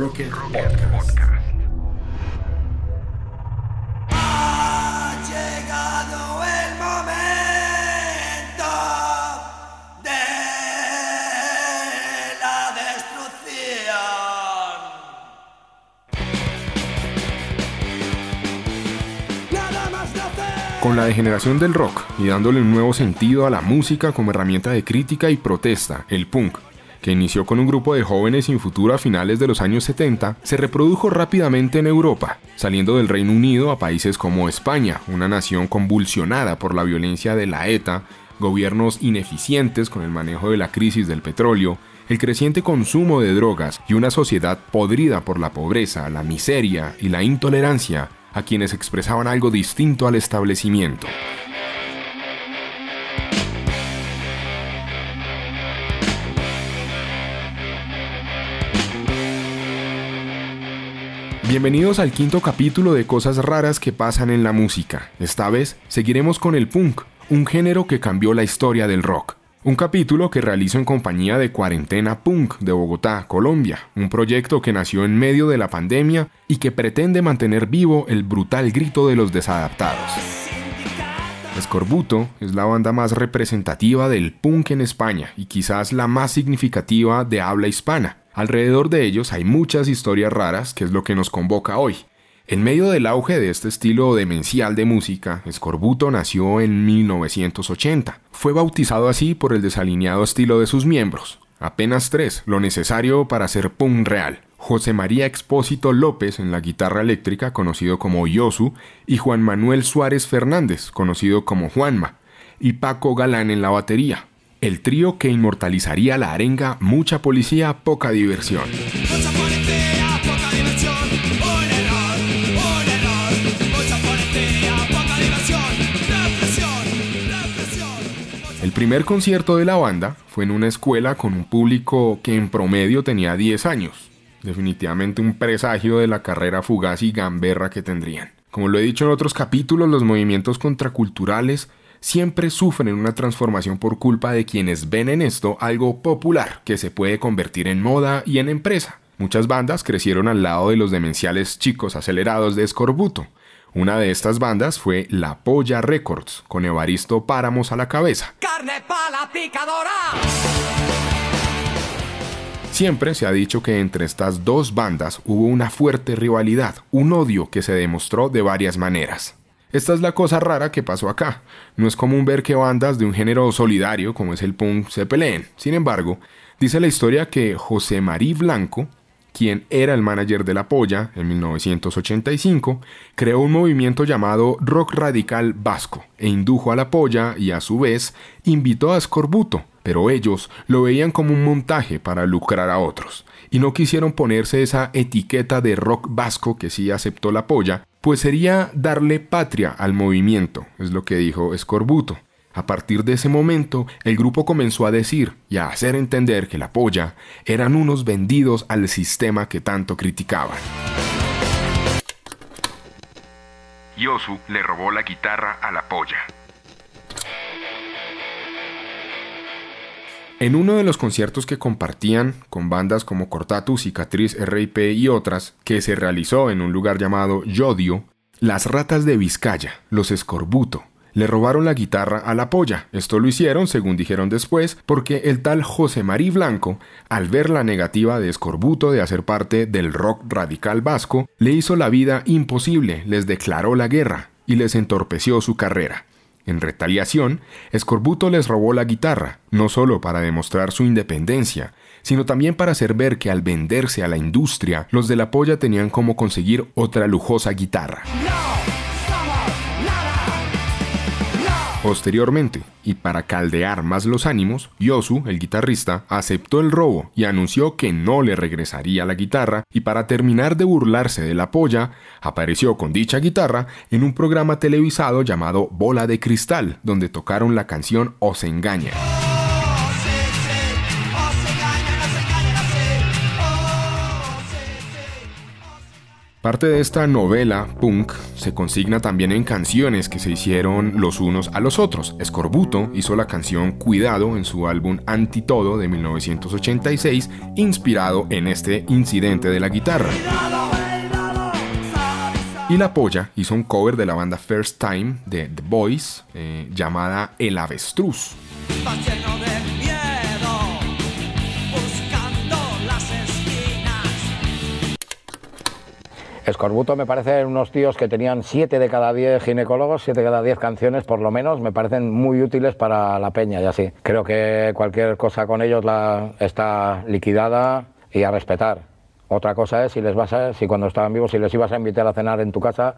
Rocket Podcast. Con la degeneración del rock y dándole un nuevo sentido a la música como herramienta de crítica y protesta, el punk, que inició con un grupo de jóvenes sin futuro a finales de los años 70, se reprodujo rápidamente en Europa, saliendo del Reino Unido a países como España, una nación convulsionada por la violencia de la ETA, gobiernos ineficientes con el manejo de la crisis del petróleo, el creciente consumo de drogas y una sociedad podrida por la pobreza, la miseria y la intolerancia a quienes expresaban algo distinto al establecimiento. Bienvenidos al quinto capítulo de Cosas raras que pasan en la música. Esta vez seguiremos con el punk, un género que cambió la historia del rock. Un capítulo que realizo en compañía de Cuarentena Punk de Bogotá, Colombia, un proyecto que nació en medio de la pandemia y que pretende mantener vivo el brutal grito de los desadaptados. Escorbuto es la banda más representativa del punk en España y quizás la más significativa de habla hispana. Alrededor de ellos hay muchas historias raras, que es lo que nos convoca hoy. En medio del auge de este estilo demencial de música, Escorbuto nació en 1980. Fue bautizado así por el desalineado estilo de sus miembros. Apenas tres, lo necesario para ser punk real. José María Expósito López en la guitarra eléctrica, conocido como Yosu, y Juan Manuel Suárez Fernández, conocido como Juanma, y Paco Galán en la batería. El trío que inmortalizaría la arenga Mucha policía, poca diversión. El primer concierto de la banda fue en una escuela con un público que en promedio tenía 10 años. Definitivamente un presagio de la carrera fugaz y gamberra que tendrían. Como lo he dicho en otros capítulos, los movimientos contraculturales siempre sufren una transformación por culpa de quienes ven en esto algo popular que se puede convertir en moda y en empresa. Muchas bandas crecieron al lado de los demenciales chicos acelerados de Escorbuto, una de estas bandas fue La Polla Records, con Evaristo Páramos a la cabeza. ¡Carne pala picadora! Siempre se ha dicho que entre estas dos bandas hubo una fuerte rivalidad, un odio que se demostró de varias maneras. Esta es la cosa rara que pasó acá. No es común ver que bandas de un género solidario como es el punk se peleen. Sin embargo, dice la historia que José Marí Blanco, quien era el manager de La Polla en 1985, creó un movimiento llamado Rock Radical Vasco e indujo a La Polla y a su vez invitó a Escorbuto, pero ellos lo veían como un montaje para lucrar a otros y no quisieron ponerse esa etiqueta de rock vasco que sí aceptó La Polla, pues sería darle patria al movimiento, es lo que dijo Escorbuto. A partir de ese momento, el grupo comenzó a decir y a hacer entender que la polla eran unos vendidos al sistema que tanto criticaban. Yosu le robó la guitarra a la polla. En uno de los conciertos que compartían con bandas como Cortatus, Cicatriz, RIP y otras, que se realizó en un lugar llamado Yodio, las ratas de Vizcaya, los Escorbuto, le robaron la guitarra a la polla. Esto lo hicieron, según dijeron después, porque el tal José Marí Blanco, al ver la negativa de Escorbuto de hacer parte del rock radical vasco, le hizo la vida imposible, les declaró la guerra y les entorpeció su carrera. En retaliación, Escorbuto les robó la guitarra, no solo para demostrar su independencia, sino también para hacer ver que al venderse a la industria, los de la polla tenían como conseguir otra lujosa guitarra. Posteriormente, y para caldear más los ánimos, Yosu, el guitarrista, aceptó el robo y anunció que no le regresaría la guitarra y para terminar de burlarse de la polla, apareció con dicha guitarra en un programa televisado llamado Bola de Cristal, donde tocaron la canción Os engaña. Parte de esta novela punk se consigna también en canciones que se hicieron los unos a los otros. Escorbuto hizo la canción Cuidado en su álbum Antitodo de 1986, inspirado en este incidente de la guitarra. Y La Polla hizo un cover de la banda First Time de The Boys eh, llamada El Avestruz. Escorbuto me parece unos tíos que tenían 7 de cada 10 ginecólogos, 7 de cada 10 canciones por lo menos, me parecen muy útiles para la peña y así. Creo que cualquier cosa con ellos la, está liquidada y a respetar. Otra cosa es si les vas a, si cuando estaban vivos, si les ibas a invitar a cenar en tu casa,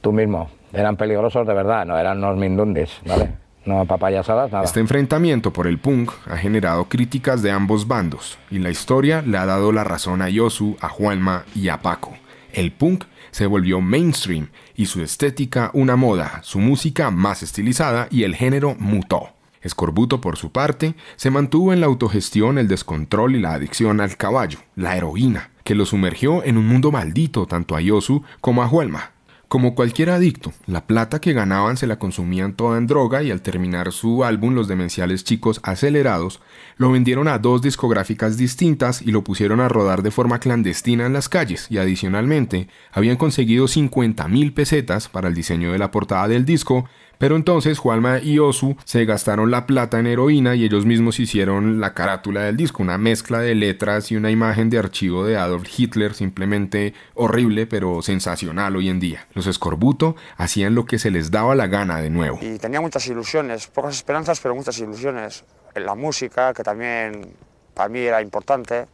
tú mismo. Eran peligrosos de verdad, no eran unos mindundis, ¿vale? No papayasadas, nada. Este enfrentamiento por el punk ha generado críticas de ambos bandos y la historia le ha dado la razón a Yosu, a Juanma y a Paco. El punk se volvió mainstream y su estética una moda, su música más estilizada y el género mutó. Escorbuto, por su parte, se mantuvo en la autogestión, el descontrol y la adicción al caballo, la heroína, que lo sumergió en un mundo maldito tanto a Yosu como a Huelma. Como cualquier adicto, la plata que ganaban se la consumían toda en droga y al terminar su álbum Los Demenciales Chicos Acelerados, lo vendieron a dos discográficas distintas y lo pusieron a rodar de forma clandestina en las calles. Y adicionalmente habían conseguido 50 mil pesetas para el diseño de la portada del disco pero entonces Juanma y Osu se gastaron la plata en heroína y ellos mismos hicieron la carátula del disco, una mezcla de letras y una imagen de archivo de Adolf Hitler, simplemente horrible pero sensacional hoy en día. Los Escorbuto hacían lo que se les daba la gana de nuevo. Y tenía muchas ilusiones, pocas esperanzas, pero muchas ilusiones. En la música, que también para mí era importante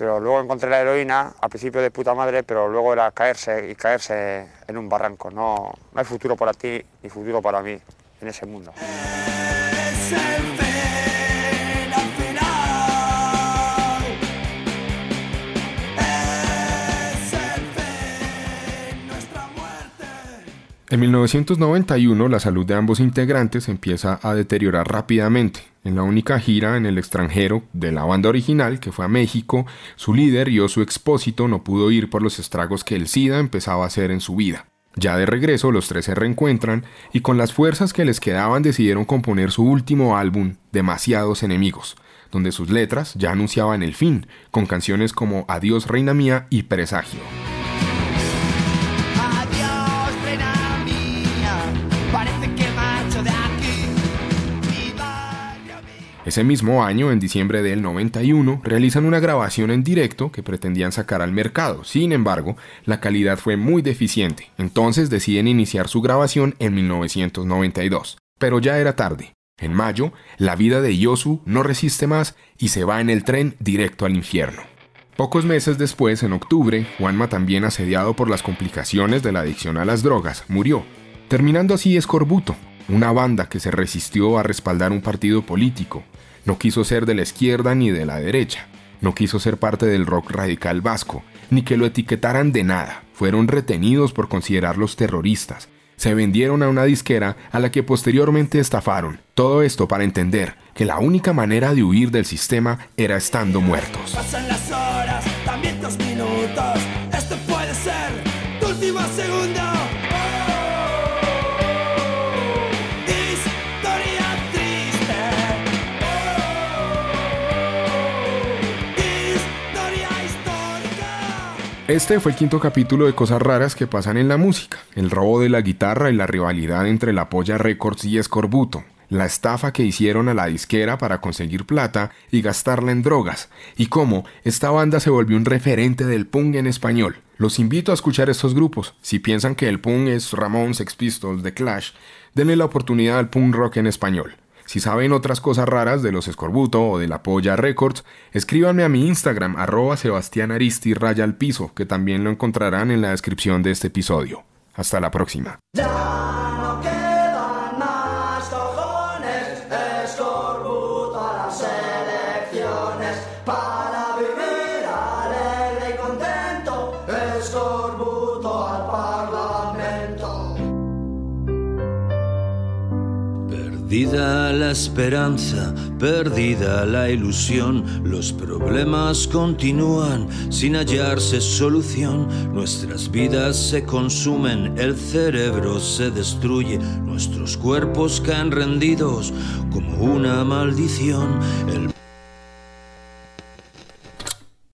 pero luego encontré la heroína, al principio de puta madre, pero luego era caerse y caerse en un barranco. No, no hay futuro para ti ni futuro para mí en ese mundo. En 1991 la salud de ambos integrantes empieza a deteriorar rápidamente. En la única gira en el extranjero de la banda original, que fue a México, su líder y su expósito no pudo ir por los estragos que el SIDA empezaba a hacer en su vida. Ya de regreso, los tres se reencuentran y con las fuerzas que les quedaban decidieron componer su último álbum, Demasiados Enemigos, donde sus letras ya anunciaban el fin, con canciones como Adiós Reina Mía y Presagio. Ese mismo año, en diciembre del 91, realizan una grabación en directo que pretendían sacar al mercado. Sin embargo, la calidad fue muy deficiente, entonces deciden iniciar su grabación en 1992. Pero ya era tarde. En mayo, la vida de Yosu no resiste más y se va en el tren directo al infierno. Pocos meses después, en octubre, Juanma, también asediado por las complicaciones de la adicción a las drogas, murió, terminando así Escorbuto, una banda que se resistió a respaldar un partido político, no quiso ser de la izquierda ni de la derecha, no quiso ser parte del rock radical vasco, ni que lo etiquetaran de nada, fueron retenidos por considerarlos terroristas, se vendieron a una disquera a la que posteriormente estafaron. Todo esto para entender que la única manera de huir del sistema era estando muertos. Pasan las horas, también dos minutos. Esto puede ser tu. Este fue el quinto capítulo de Cosas Raras que pasan en la música, el robo de la guitarra y la rivalidad entre la Polla Records y Escorbuto, la estafa que hicieron a la disquera para conseguir plata y gastarla en drogas, y cómo esta banda se volvió un referente del punk en español. Los invito a escuchar estos grupos. Si piensan que el punk es Ramón, Sex Pistols, The Clash, denle la oportunidad al punk rock en español. Si saben otras cosas raras de los Escorbuto o de la Polla Records, escríbanme a mi Instagram, arroba Sebastián Aristi raya al piso, que también lo encontrarán en la descripción de este episodio. Hasta la próxima. Perdida la esperanza, perdida la ilusión, los problemas continúan sin hallarse solución, nuestras vidas se consumen, el cerebro se destruye, nuestros cuerpos caen rendidos como una maldición.